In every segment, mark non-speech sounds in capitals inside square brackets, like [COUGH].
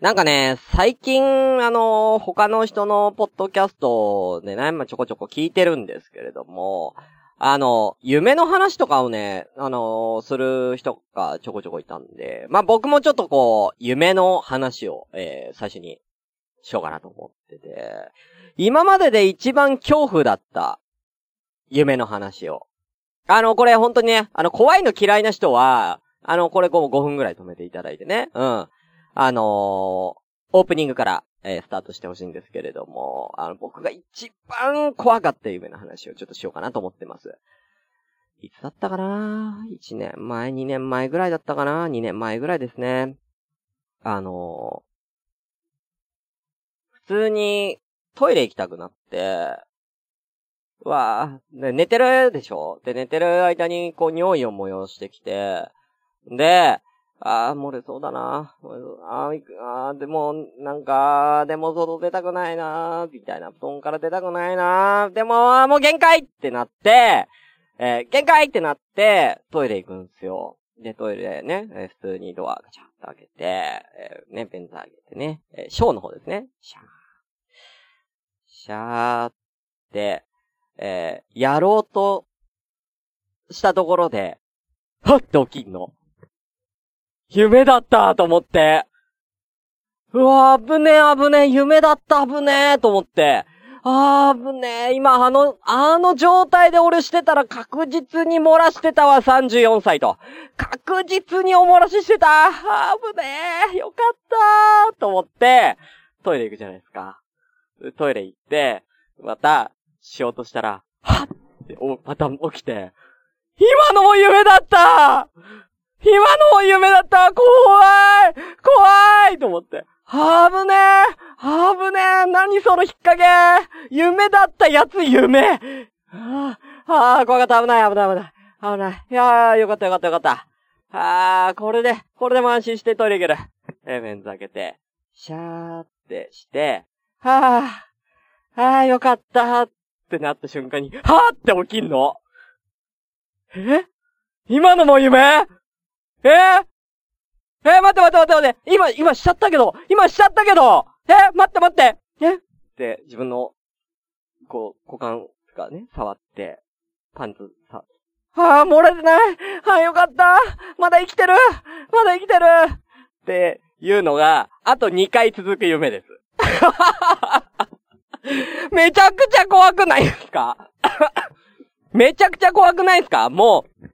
なんかね、最近、あの、他の人のポッドキャストでね、まあ、ちょこちょこ聞いてるんですけれども、あの、夢の話とかをね、あの、する人がちょこちょこいたんで、まあ、僕もちょっとこう、夢の話を、えー、最初にしようかなと思ってて、今までで一番恐怖だった夢の話を。あの、これ本当にね、あの、怖いの嫌いな人は、あの、これ5分ぐらい止めていただいてね、うん。あのー、オープニングから、えー、スタートしてほしいんですけれども、あの、僕が一番怖かった夢の話をちょっとしようかなと思ってます。いつだったかな ?1 年前、2年前ぐらいだったかな ?2 年前ぐらいですね。あのー、普通にトイレ行きたくなって、わぁ、寝てるでしょ？で、寝てる間にこう匂いを催してきて、で、ああ、漏れそうだな。ああ、でも、なんか、でも外出たくないな、みたいな。布団から出たくないな。でも、もう限界ってなって、えー、限界ってなって、トイレ行くんですよ。で、トイレね、えー、普通にドアガチャッと開けて、えー、ね、ベンザ開けてね、えー、ショーの方ですね。シャー。シャーって、えー、やろうとしたところで、はって起きんの。夢だったと思って。うわ危ねえ危ねえ、夢だった危ねえと思って。あー、危ねえ。今、あの、あの状態で俺してたら確実に漏らしてたわ、34歳と。確実にお漏らししてた。あー、危ねえ。よかったと思って、トイレ行くじゃないですか。トイレ行って、また、しようとしたら、はっって、お、また起きて、今のも夢だった今の夢だった怖い怖いと思って。はぶねえはぶねえ何その引っ掛け夢だったやつ夢はあ、はあ、怖かった危ない危ない危ない。危ない。いやー、よかったよかったよかった。あー、これで、これでも安心してトイレ行ける。え、メンズ開けて、シャーってして、はあ、あー、よかったってなった瞬間に、はーって起きんの。え？今のも夢？えー、えー、待って待って待って待って。今、今しちゃったけど、今しちゃったけど、えー、待って待って。え？って、自分の、こう、股間がね、触って、パンツ、さ、はあ、漏れてない？はあ、よかった。まだ生きてる？まだ生きてる？っていうのが、あと2回続く夢です。[LAUGHS] めちゃくちゃ怖くないですか？[LAUGHS] めちゃくちゃ怖くないですか？もう、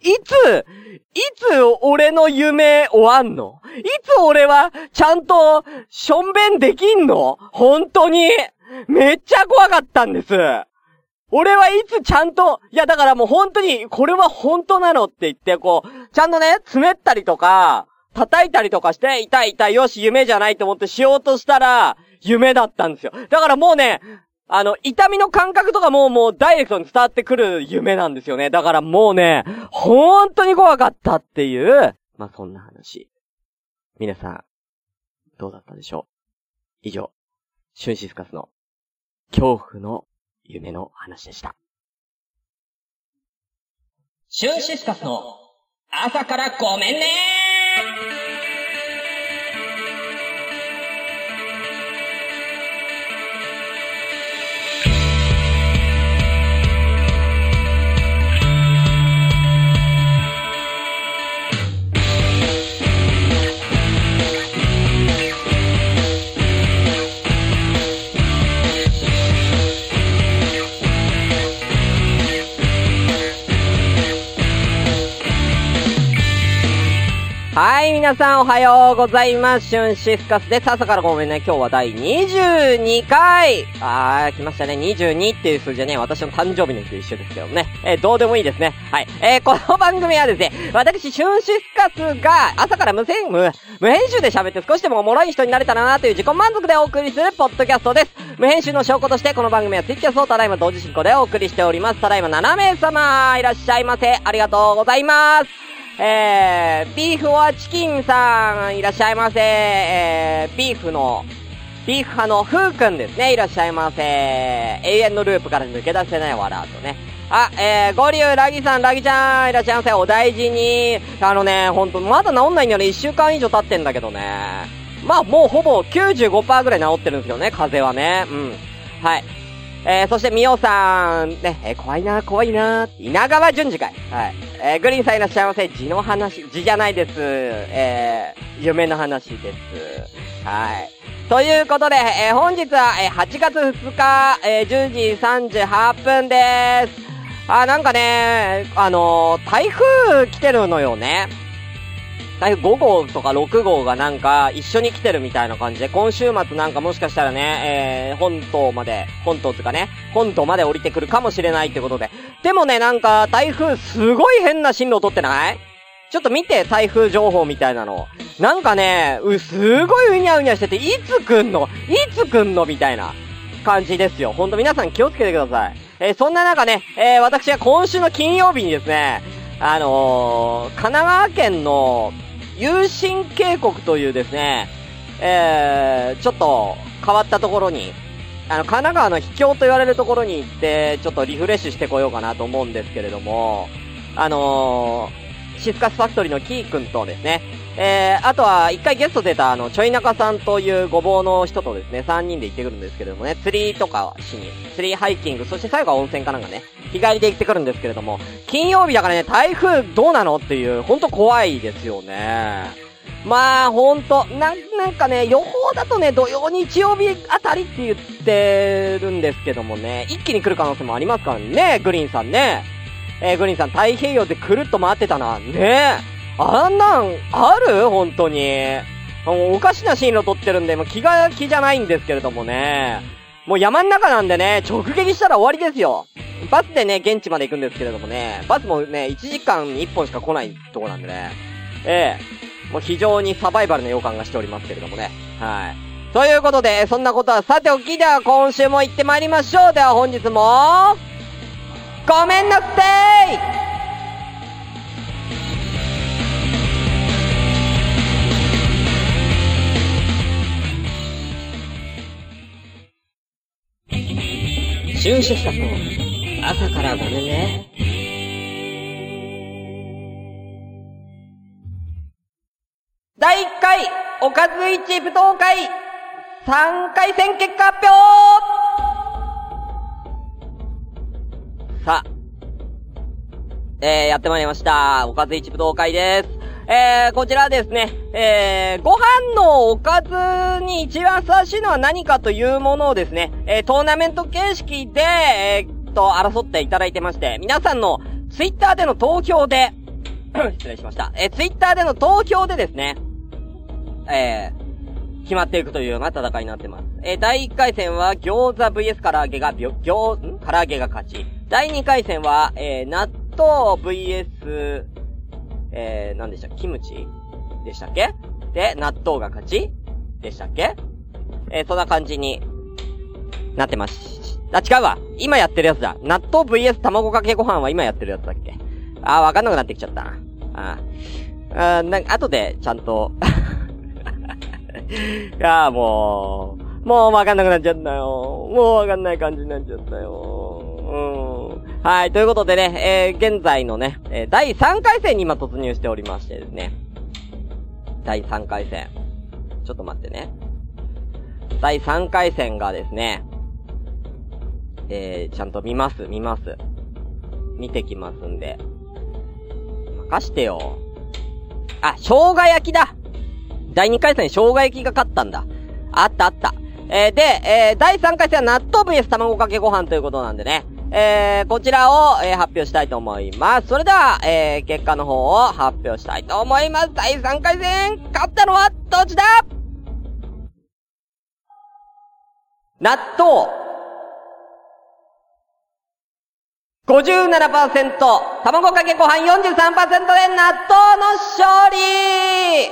いつ、いつ俺の夢終わんの？いつ俺はちゃんとしょんべんできんの？本当に？めっちゃ怖かったんです。俺はいつちゃんと、いやだからもう本当に、これは本当なのって言って、こう、ちゃんとね、つめったりとか、叩いたりとかして、痛い痛い、よし、夢じゃないと思ってしようとしたら、夢だったんですよ。だからもうね、あの、痛みの感覚とかももうダイレクトに伝わってくる夢なんですよね。だからもうね、本当に怖かったっていう、まあ、そんな話。皆さん、どうだったでしょう？以上、シュンシスカスの恐怖の夢の話でした。シュンシスカスの朝からごめんねーはい、皆さんおはようございます。シュンシスカスです。朝からごめんね。今日は第22回あー、来ましたね。22っていう数字はね、私の誕生日の日と一緒ですけどね。えー、どうでもいいですね。はい。えー、この番組はですね、私、シュンシスカスが朝から無線、無、無編集で喋って少しでもおもろい人になれたらなという自己満足でお送りするポッドキャストです。無編集の証拠としてこの番組はツイッチャーをただいま同時進行でお送りしております。ただいま7名様いらっしゃいませ。ありがとうございます。えー、ビーフオアチキンさん、いらっしゃいませ。えー、ビーフの、ビーフ派のふうくんですね。いらっしゃいませ。永遠のループから抜け出せないわらとね。あ、えー、ゴリュウ、ラギさん、ラギちゃん、いらっしゃいませ。お大事に。あのね、ほんと、まだ治んないんだよね。一週間以上経ってんだけどね。まあもうほぼ95%ぐらい治ってるんですけどね、風邪はね。うん。はい。えー、そしてみおさん、ね、えー、怖いな、怖いな、稲川淳二会。はい。えー、グリーンさんいらっしゃいませ。字の話、字じゃないです。えー、夢の話です。はい。ということで、えー、本日は、えー、8月2日、えー、10時38分です。あ、なんかね、あのー、台風来てるのよね。台風5号とか6号がなんか一緒に来てるみたいな感じで、今週末なんかもしかしたらね、えー、本島まで、本島つかね、本島まで降りてくるかもしれないってことで。でもね、なんか台風すごい変な進路を取ってない？ちょっと見て、台風情報みたいなの。なんかね、う、すごいうにゃうにゃしてて、いつ来んの？いつ来んの？みたいな感じですよ。ほんと皆さん気をつけてください。えー、そんな中ね、えー、私は今週の金曜日にですね、あのー、神奈川県の、有神渓谷というですね、えー、ちょっと変わったところに、あの、神奈川の秘境と言われるところに行って、ちょっとリフレッシュしてこようかなと思うんですけれども、あのー、シスカスファクトリーのキー君とですね、えー、あとは一回ゲスト出たあの、ちょい中さんというごぼうの人とですね、3人で行ってくるんですけれどもね、釣りとかしに、釣りハイキング、そして最後は温泉かなんかね、日帰りで行ってくるんですけれども、金曜日だからね、台風どうなのっていう、ほんと怖いですよね。まあ、ほんと、な、なんかね、予報だとね、土曜日曜日あたりって言ってるんですけどもね、一気に来る可能性もありますからね、グリーンさんね。えー、グリーンさん太平洋でくるっと回ってたな。ねあんなん、ある？本当に。もうおかしな進路取ってるんで、もう気が気じゃないんですけれどもね。もう山ん中なんでね、直撃したら終わりですよ。バスでね、現地まで行くんですけれどもね、バスもね、1時間に1本しか来ないとこなんでね。ええもう非常にサバイバルの予感がしておりますけれどもね。はい。ということで、そんなことはさておきでは今週も行ってまいりましょう。では本日も、ごめんなさい春シしたと、朝からごめんね。第1回、おかず一舞踏会、3回戦結果発表さあ、えー、やってまいりました。おかず一武道会です。えー、こちらですね、えー、ご飯のおかずに一番ふさわしいのは何かというものをですね、えー、トーナメント形式で、えー、と、争っていただいてまして、皆さんのツイッターでの投票で [COUGHS] 失礼しました。えー、ツイッターでの投票でですね、えー、決まっていくというような戦いになってます。えー、第1回戦は餃子 VS 唐揚げが、餃、ん？唐揚げが勝ち。第2回戦は、えー、納豆 VS、えー、何でしたっけ？キムチでしたっけ？で、納豆が勝ちでしたっけ？えー、そんな感じになってます。あ、違うわ今やってるやつだ。納豆 VS 卵かけご飯は今やってるやつだっけ？あー、わかんなくなってきちゃった。あー。あなんか、後で、ちゃんと [LAUGHS] いやーもう、もうわかんなくなっちゃったよ。もうわかんない感じになっちゃったよ。うん。はい、ということでね、えー、現在のね、えー、第3回戦に今突入しておりましてですね。第3回戦。ちょっと待ってね。第3回戦がですね、えー、ちゃんと見ます、見ます。見てきますんで。任してよ。あ、生姜焼きだ第2回戦生姜焼きが勝ったんだ。あったあった。えー、で、えー、第3回戦は納豆 VS 卵かけご飯ということなんでね。えー、こちらを、えー、発表したいと思います。それでは、えー、結果の方を発表したいと思います。第3回戦、勝ったのはどっちだ？納豆57%、卵かけご飯43%で納豆の勝利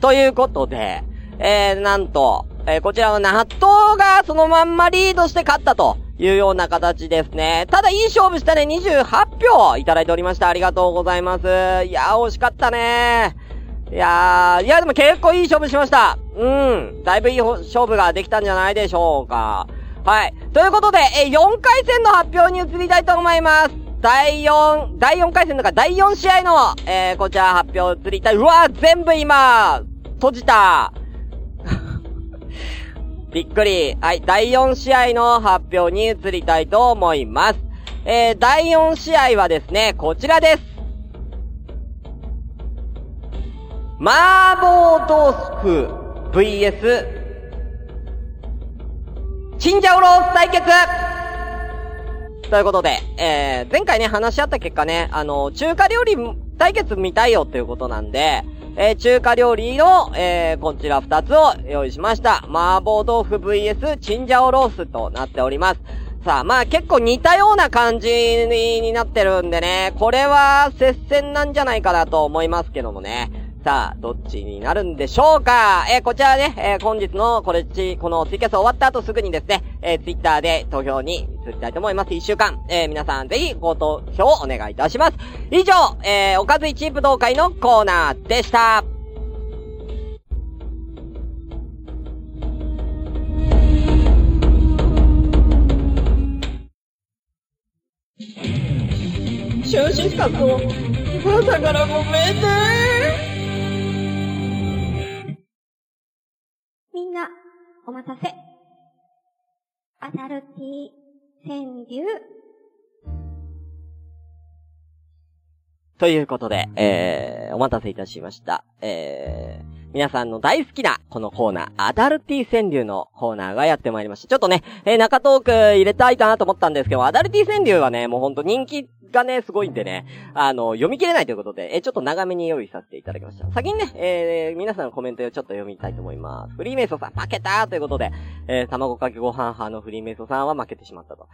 ということで、えー、なんと、えー、こちらは納豆がそのまんまリードして勝ったというような形ですね。ただいい勝負したね、28票いただいておりました。ありがとうございます。いやー、惜しかったねいやー、いやでも結構いい勝負しました。うん。だいぶいい勝負ができたんじゃないでしょうか。はい。ということで、え4回戦の発表に移りたいと思います。第4、第4回戦だか第4試合の、えー、こちら発表移りたい。うわー全部今、閉じた。びっくり。はい、第4試合の発表に移りたいと思います。えー、第4試合はですね、こちらです。麻婆豆腐 VS チンジャオロース対決ということで、えー、前回ね、話し合った結果ね、あの、中華料理対決見たいよっていうことなんで、えー、中華料理の、えー、こちら二つを用意しました。麻婆豆腐 VS チンジャオロースとなっております。さあ、まあ結構似たような感じになってるんでね、これは接戦なんじゃないかなと思いますけどもね。さあ、どっちになるんでしょうか？えー、こちらね、えー、本日のこれち、このツイキャス終わった後すぐにですね、えー、ツイッターで投票に移りたいと思います。一週間、えー、皆さんぜひご投票をお願いいたします。以上、えー、おかず一武道会のコーナーでした。少子化と朝からごめんねお待たせ。アダルティ川柳。ということで、えー、お待たせいたしました。えー、皆さんの大好きなこのコーナー、アダルティ川柳のコーナーがやってまいりました。ちょっとね、えー、中トーク入れたいかなと思ったんですけど、アダルティ川柳はね、もうほんと人気がね、すごいんでね、あの、読み切れないということで、えー、ちょっと長めに用意させていただきました。先にね、えー、皆さんのコメントをちょっと読みたいと思います。フリーメイソさん、負けたということで、えー、卵かけご飯派のフリーメイソさんは負けてしまったと。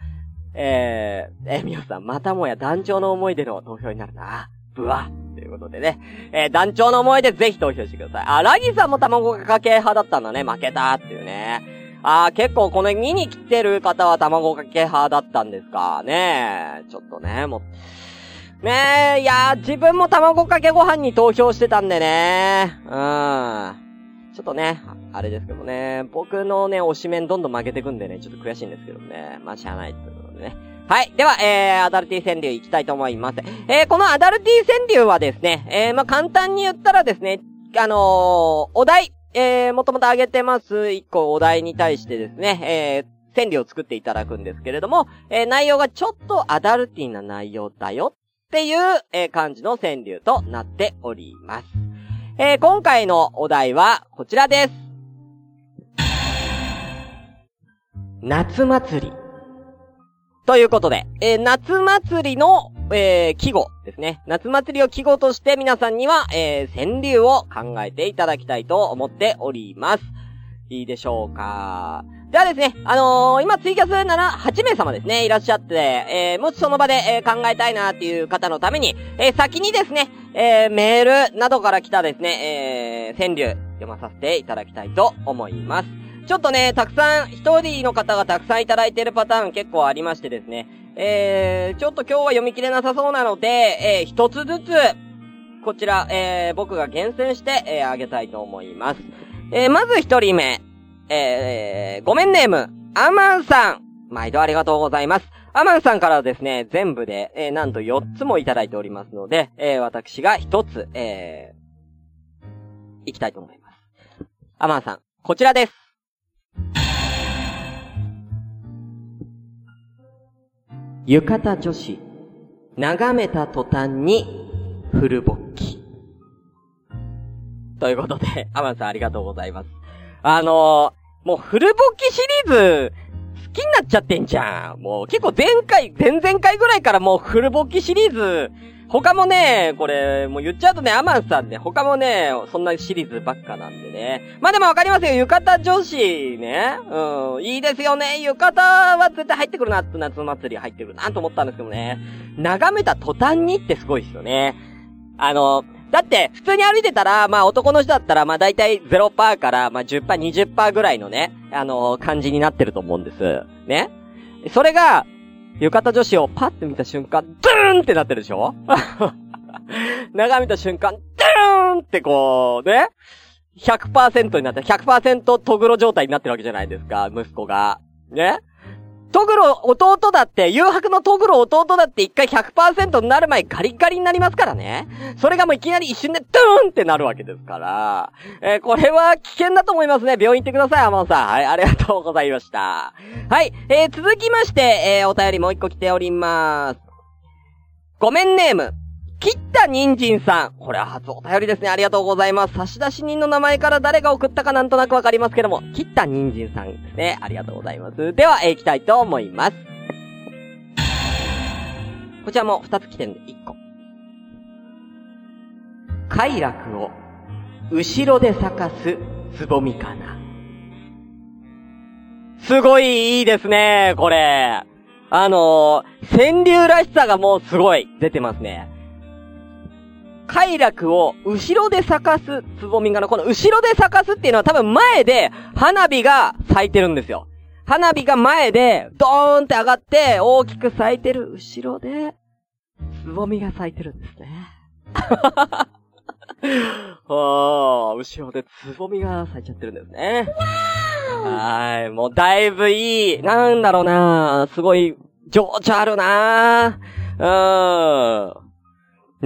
えー、えー、皆さん、またもや団長の思い出の投票になるな。ブワということでね。えー、団長の思い出ぜひ投票してください。あ、ラギさんも卵かけ派だったんだね。負けたっていうね。あー、結構この見に来てる方は卵かけ派だったんですかね。ちょっとね、もう。ねえ、いやー、自分も卵かけご飯に投票してたんでね。うん。ちょっとね、あれですけどね、僕のね、推しメンどんどん負けてくんでね、ちょっと悔しいんですけどね。まあ、しゃあないということでね。はい。では、えー、アダルティ川柳いきたいと思います。えー、このアダルティ川柳はですね、えー、まあ、簡単に言ったらですね、あのー、お題、えー、もともと挙げてます、一個お題に対してですね、えー、川柳を作っていただくんですけれども、えー、内容がちょっとアダルティな内容だよっていう、えー、感じの川柳となっております。えー、今回のお題はこちらです。夏祭り。ということで、えー、夏祭りの、えー、季語ですね。夏祭りを季語として皆さんには、えー、川柳を考えていただきたいと思っております。いいでしょうか。ではですね、あのー、今ツイキャスなら8名様ですね、いらっしゃって、えー、もしその場で、えー、考えたいなっていう方のために、えー、先にですね、えー、メールなどから来たですね、えー、川柳読まさせていただきたいと思います。ちょっとね、たくさん、一人の方がたくさんいただいているパターン結構ありましてですね、えー、ちょっと今日は読み切れなさそうなので、えー、一つずつ、こちら、えー、僕が厳選して、えー、あげたいと思います。えー、まず一人目、えー、ごめんネーム、アマンさん。毎度ありがとうございます。アマンさんからですね、全部で、えー、なんと4つもいただいておりますので、えー、私が1つ、えー、いきたいと思います。アマンさん、こちらです。浴衣女子、眺めた途端に、フル勃起。ということで、アマンさんありがとうございます。あのー、もうフル勃起シリーズ、好きになっちゃってんじゃん。もう結構前回、前々回ぐらいからもうフル勃起シリーズ、他もね、これ、もう言っちゃうとね、アマンさんね、他もね、そんなシリーズばっかなんでね。まあでもわかりますよ、浴衣女子ね。うん、いいですよね。浴衣は絶対入ってくるな夏祭り入ってくるなと思ったんですけどね。眺めた途端にってすごいですよね。あの、だって、普通に歩いてたら、まあ男の人だったら、まあ大体0%から、まあ10%、20%ぐらいのね、あの感じになってると思うんです。ね。それが、浴衣女子をパッて見た瞬間、ドゥーンってなってるでしょ？[LAUGHS] 眺めた瞬間、ドゥーンってこう、ね？100%になって、100%トグロ状態になってるわけじゃないですか、息子が。ね？トグロ弟だって、誘白のトグロ弟だって一回100%になる前ガリガリになりますからね。それがもういきなり一瞬でドーンってなるわけですから。えー、これは危険だと思いますね。病院行ってください、アマンさん。はい、ありがとうございました。はい、えー、続きまして、えー、お便りもう一個来ております。ごめんネーム。切った人参さん。これは初お便りですね。ありがとうございます。差出人の名前から誰が送ったかなんとなくわかりますけども、切った人参さんですね。ありがとうございます。では、えー、行きたいと思います。こちらも二つ来てるんで、一個。快楽を、後ろで咲かす、つぼみかな。すごいいいですね、これ。あのー、川柳らしさがもうすごい出てますね。快楽を後ろで咲かすつぼみがな、この後ろで咲かすっていうのは多分前で花火が咲いてるんですよ。花火が前でドーンって上がって大きく咲いてる後ろでつぼみが咲いてるんですね。[LAUGHS] ああ、後ろでつぼみが咲いちゃってるんですね。はい。もうだいぶいい。なんだろうなすごい、情緒あるなう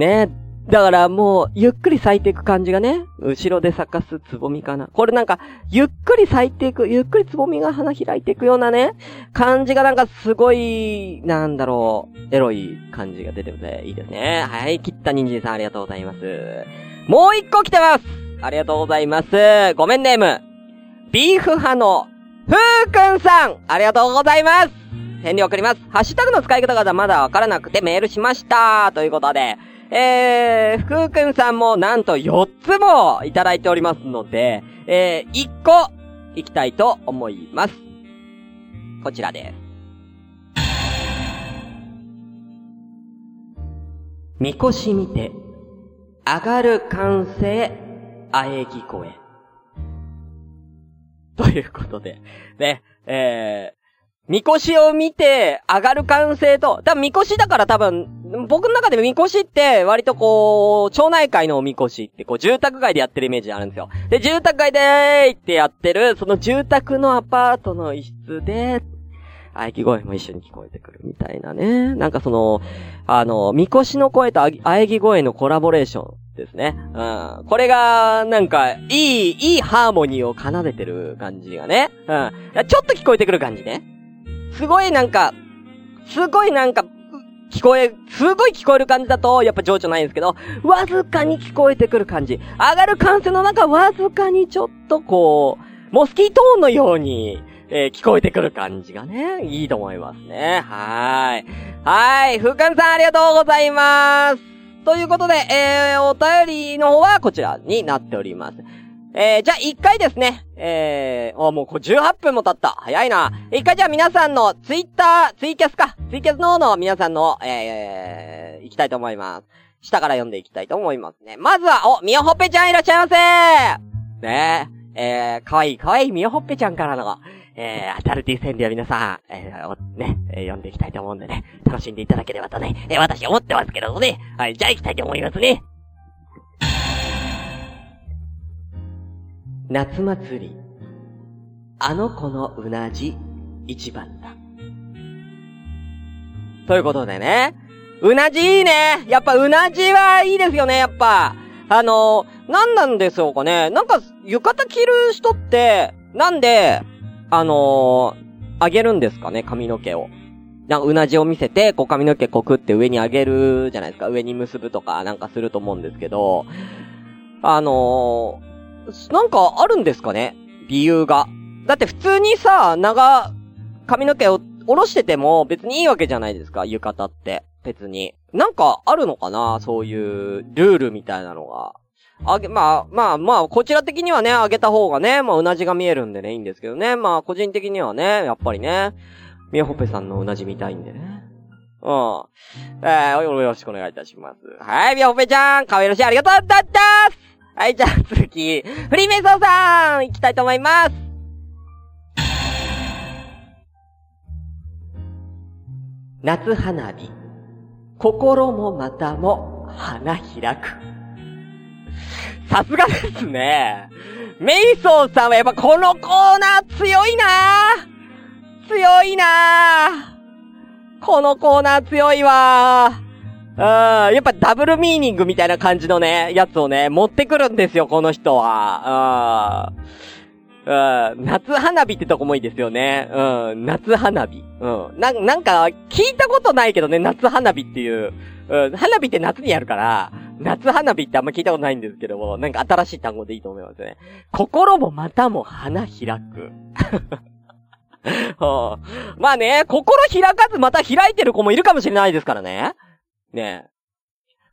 ん。ね。だからもう、ゆっくり咲いていく感じがね、後ろで咲かすつぼみかな。これなんか、ゆっくり咲いていく、ゆっくりつぼみが花開いていくようなね、感じがなんかすごい、なんだろう、エロい感じが出てていいですね。はい、切った人参さんありがとうございます。もう一個来てますありがとうございます。ごめんネーム。ビーフ派の、ふーくんさんありがとうございます返事送ります。ハッシュタグの使い方がまだわからなくてメールしました。ということで、えー、ふーくんさんもなんと4つもいただいておりますので、えー、1個、いきたいと思います。こちらです。みこし見て、上がる完成、あえぎ声。ということで、ね、えー、みこしを見て上がる完成と、多分みこしだから多分、僕の中でみこしって割とこう、町内会のみこしってこう住宅街でやってるイメージあるんですよ。で、住宅街でーってやってる、その住宅のアパートの一室で、あえぎ声も一緒に聞こえてくるみたいなね。なんかその、あの、みこしの声とあえぎ声のコラボレーションですね。うん。これが、なんか、いい、いいハーモニーを奏でてる感じがね。うん。ちょっと聞こえてくる感じね。すごいなんか、すごいなんか、聞こえ、すごい聞こえる感じだと、やっぱ情緒ないんですけど、わずかに聞こえてくる感じ。上がる感性の中、わずかにちょっとこう、モスキートーンのように、えー、聞こえてくる感じがね、いいと思いますね。はーい。はーい。風館さんありがとうございます。ということで、えー、お便りの方はこちらになっております。えー、じゃあ一回ですね、えー、あ、もうこれ18分も経った。早いな。一回じゃあ皆さんのツイッター、ツイキャスか。ツイキャスの方の皆さんの、えー、行きたいと思います。下から読んでいきたいと思いますね。まずは、お、みよほっぺちゃんいらっしゃいませねえ、えー、かわいいかわいいみよほっぺちゃんからの、えー、アタルティ戦では皆さん、えー、ね、えー、読んでいきたいと思うんでね、楽しんでいただければとね、えー、私思ってますけどね。はい、じゃあ行きたいと思いますね。夏祭り、あの子のうなじ、一番だ。ということでね、うなじいいねやっぱうなじはいいですよね、やっぱ。あのー、なんなんでしょうかね。なんか、浴衣着る人って、なんで、あの、あげるんですかね、髪の毛を。なんか、うなじを見せて、こう髪の毛こくって上に上げるじゃないですか。上に結ぶとかなんかすると思うんですけど、あのー、なんかあるんですかね？理由が。だって普通にさ、長、髪の毛を下ろしてても別にいいわけじゃないですか、浴衣って。別に。なんかあるのかな？そういうルールみたいなのが。あげ、まあ、まあ、まあ、こちら的にはね、あげた方がね、まあ、うなじが見えるんでね、いいんですけどね。まあ、個人的にはね、やっぱりね、みやほぺさんのうなじ見たいんでね。うん。えー、よろしくお願いいたします。はい、みやほぺちゃん、かわいらしい、ありがとうだったはい、じゃあ次、フリーメイソーさん、行きたいと思います。夏花火。心もまたも花開く。さすがですね。メイソンさんはやっぱこのコーナー強いな強いなこのコーナー強いわうん、やっぱダブルミーニングみたいな感じのね、やつをね、持ってくるんですよ、この人は。うん。うん、夏花火ってとこもいいですよね。うん、夏花火。うん。な、なんか、聞いたことないけどね、夏花火っていう。うん、花火って夏にやるから、夏花火ってあんま聞いたことないんですけども、なんか新しい単語でいいと思いますね。心もまたも花開く。は [LAUGHS] あ、まあね、心開かずまた開いてる子もいるかもしれないですからね。ね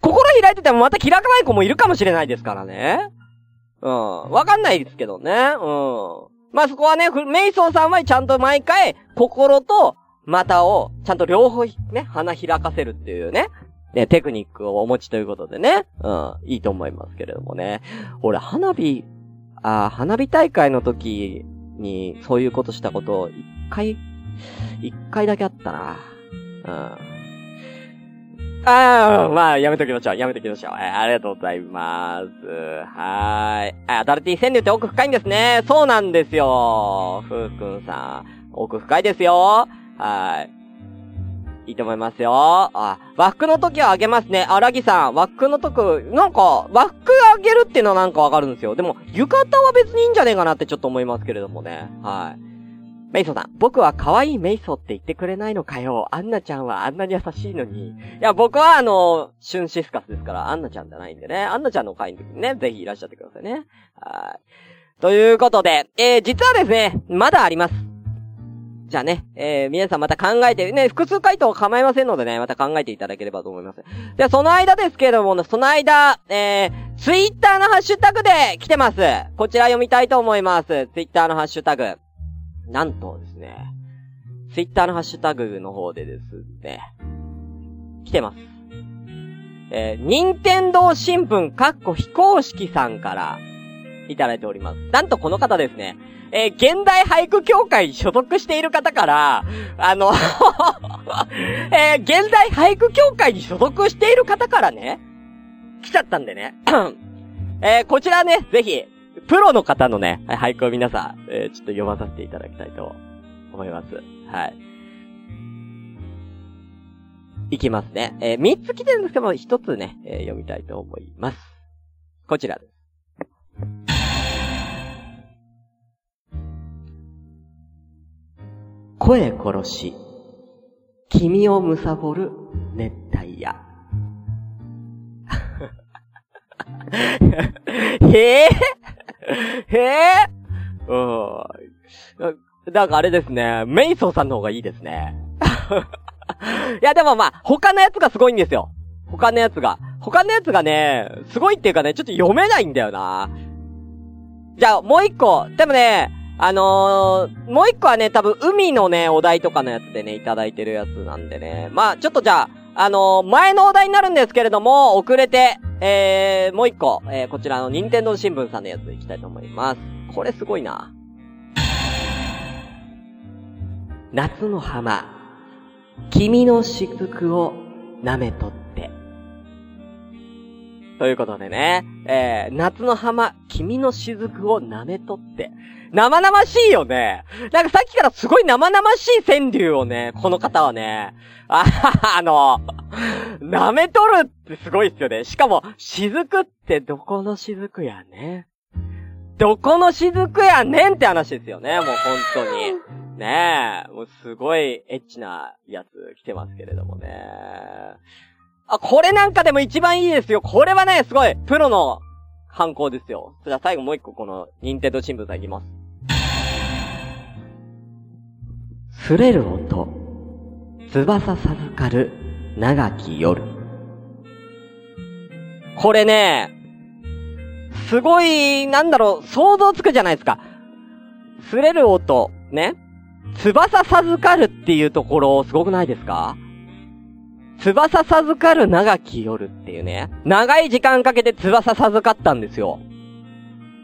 心開いててもまた開かない子もいるかもしれないですからね。うん。わかんないですけどね。うん。まあ、そこはね、メイソーさんはちゃんと毎回、心と股を、ちゃんと両方ね、花開かせるっていうね。ね、テクニックをお持ちということでね。うん。いいと思いますけれどもね。俺、花火、あ花火大会の時に、そういうことしたこと、一回、一回だけあったな。うん。ああ、まあ、やめときましょう。やめときましょう。えー、ありがとうございます。はーい。あアダルティ川柳って奥深いんですね。そうなんですよ。ふうくんさん。奥深いですよ。はい。いいと思いますよ。あ、和服の時はあげますね。荒木さん、和服の時、なんか、和服あげるっていうのはなんかわかるんですよ。でも、浴衣は別にいいんじゃねえかなってちょっと思いますけれどもね。はい。メイソさん、僕は可愛いメイソって言ってくれないのかよ。アンナちゃんはあんなに優しいのに。いや、僕はあの、シュンシスカスですから、アンナちゃんじゃないんでね。アンナちゃんの会の時にね、ぜひいらっしゃってくださいね。はい。ということで、えー、実はですね、まだあります。じゃあね、えー、皆さんまた考えて、ね、複数回答構いませんのでね、また考えていただければと思います。で、その間ですけれども、その間、えー、ツイッターのハッシュタグで来てます。こちら読みたいと思います。ツイッターのハッシュタグ。なんとですね、ツイッターのハッシュタグの方でですね、来てます。えー、任天堂新聞かっこ非公式さんからいただいております。なんとこの方ですね、えー、現代俳句協会所属している方から、あの [LAUGHS] えー、現代俳句協会に所属している方からね、来ちゃったんでね。[CLEARS THROAT] えー、こちらね、ぜひ、プロの方のね、俳句を皆さん、えー、ちょっと読まさせていただきたいと思います。はい。いきますね。えー、3つ来てるんですけども、1つね、えー、読みたいと思います。こちらです。声殺し、君を貪る熱帯夜。へ [LAUGHS] え [LAUGHS] へえうん。なんかあれですね、メイソーさんの方がいいですね。[LAUGHS] いやでもまあ、他のやつがすごいんですよ。他のやつが。他のやつがね、すごいっていうかね、ちょっと読めないんだよな。じゃあ、もう一個。でもね、あのー、もう一個はね、多分、海のね、お題とかのやつでね、いただいてるやつなんでね。まあ、ちょっとじゃあ、あのー、前のお題になるんですけれども、遅れて、えー、もう一個、えー、こちらの任天堂新聞さんのやついきたいと思います。これすごいな。夏の浜、君の雫を舐めとって。ということでね、えー、夏の浜、君の雫を舐めとって。生々しいよね。なんかさっきからすごい生々しい川柳をね、この方はね、あ、あの、舐めとるってすごいっすよね。しかも、雫ってどこの雫やね。どこの雫やねんって話ですよね、もう本当に。ねえ、もうすごいエッチなやつ来てますけれどもね。あ、これなんかでも一番いいですよ。これはね、すごい、プロの犯行ですよ。じゃあ最後もう一個この、任天堂新聞さんいきます。すれる音、翼授かる長き夜。これね、すごい、なんだろう、想像つくじゃないですか。すれる音、ね。翼授かるっていうところ、すごくないですか？翼授かる長き夜っていうね。長い時間かけて翼授かったんですよ。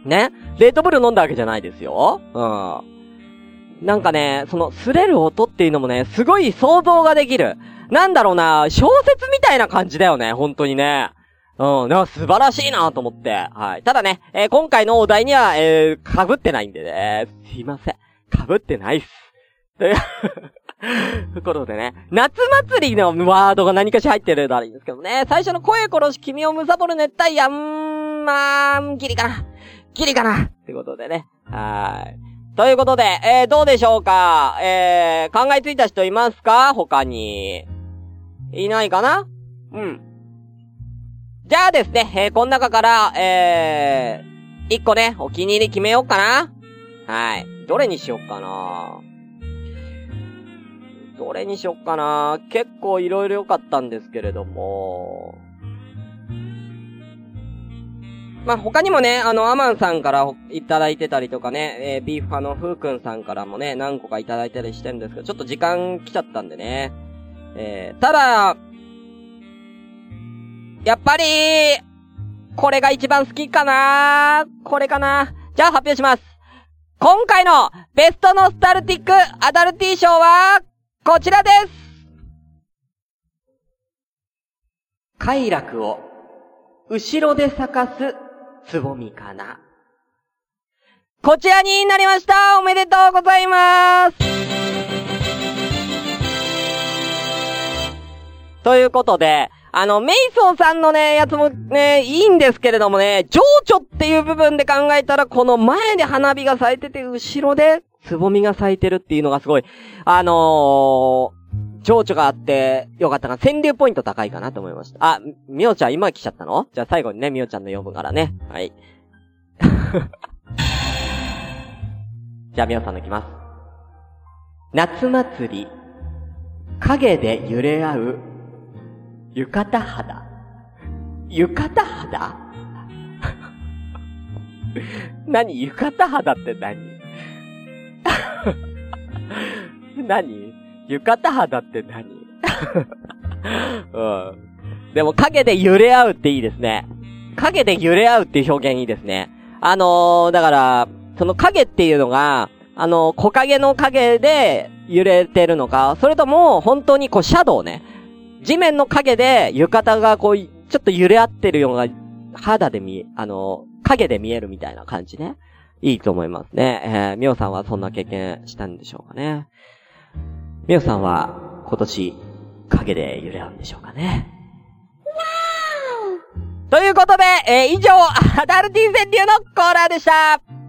ね？レッドブル飲んだわけじゃないですよ。うん。なんかね、その、すれる音っていうのもね、すごい想像ができる。なんだろうな、小説みたいな感じだよね、本当にね。うん、なんか素晴らしいなと思って。はい。ただね、えー、今回のお題には、えー、被ってないんでね。すいません。被ってないっす。[LAUGHS] ということでね、夏祭りのワードが何かしら入ってるならいいんですけどね、最初の声殺し君を貪る熱帯夜、うーん、まあ、ギリかな。ギリかな。ってことでね。はーい。ということで、えー、どうでしょうか？えー、考えついた人いますか？他に。いないかな？うん。じゃあですね、えー、この中から、えー、一個ね、お気に入り決めようかなはい。どれにしよっかな？どれにしよっかな結構いろいろ良かったんですけれども。まあ、他にもね、あの、アマンさんからいただいてたりとかね、えー、ビーフ派のフーくんさんからもね、何個かいただいたりしてるんですけど、ちょっと時間来ちゃったんでね。えー、ただ、やっぱり、これが一番好きかなこれかなじゃあ発表します。今回のベストノスタルティックアダルティー賞は、こちらです。快楽を後ろで咲かすつぼみかな。こちらになりました。おめでとうございます。ということで、あの、メイソンさんのね、やつもね、いいんですけれどもね、情緒っていう部分で考えたら、この前で花火が咲いてて、後ろで、つぼみが咲いてるっていうのがすごい、あのー、情緒があって、よかったな。川柳ポイント高いかなと思いました。あ、みおちゃん今来ちゃったの？じゃあ最後にね、みおちゃんの読むからね。はい。[LAUGHS] じゃあみおさんのいきます。夏祭り、影で揺れ合う浴衣肌。浴衣肌？[LAUGHS] 何？浴衣肌って何？[LAUGHS] 何？浴衣肌って何？[LAUGHS] うん。でも影で揺れ合うっていいですね。影で揺れ合うっていう表現いいですね。あのー、だから、その影っていうのが、あのー、木陰の影で揺れてるのか、それとも、本当にこう、シャドウね。地面の影で浴衣がこう、ちょっと揺れ合ってるような、肌で見え、あの、影で見えるみたいな感じね。いいと思いますね。えー、みおさんはそんな経験したんでしょうかね。みおさんは、今年、影で揺れ合うんでしょうかね。ということで、えー、以上、アダルティ川柳のコーナーでした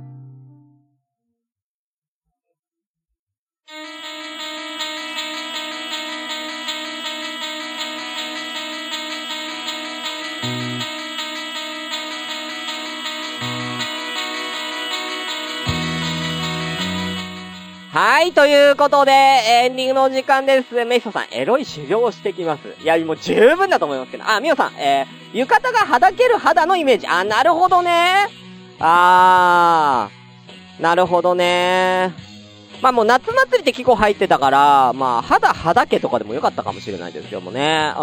い、ということで、エンディングの時間です。メイソさん、エロい修行をしてきます。いや、もう十分だと思いますけど。あ、ミオさん、えー、浴衣がはだける肌のイメージ。あ、なるほどね。あー、なるほどね。まあもう夏祭りって結構入ってたから、まあ肌はだけとかでもよかったかもしれないですけどもね。う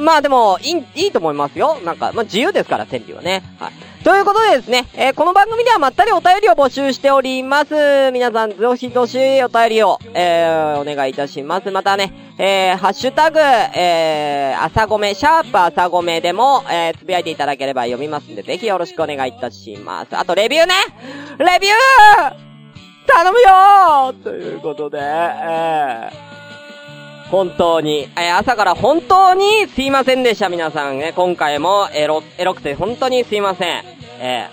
ん。まあでも、いい、いいと思いますよ。なんか、まあ自由ですから、天理はね。はい。ということでですね、えー、この番組ではまったりお便りを募集しております。皆さん、どしどしお便りを、えー、お願いいたします。またね、えー、ハッシュタグ、えー、朝ごめ、シャープ朝ごめでも、えー、つぶやいていただければ読みますんで、ぜひよろしくお願いいたします。あと、レビューねレビュー頼むよということで、えー、本当に、えー、朝から本当にすいませんでした、皆さんね。今回もエロ、エロくて本当にすいません。え、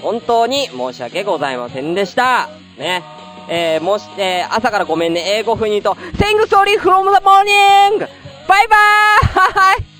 本当に申し訳ございませんでした。ね。え、もし、え、朝からごめんね。英語風に言うと、Thank you, sorry, from the morning! バイバーイはい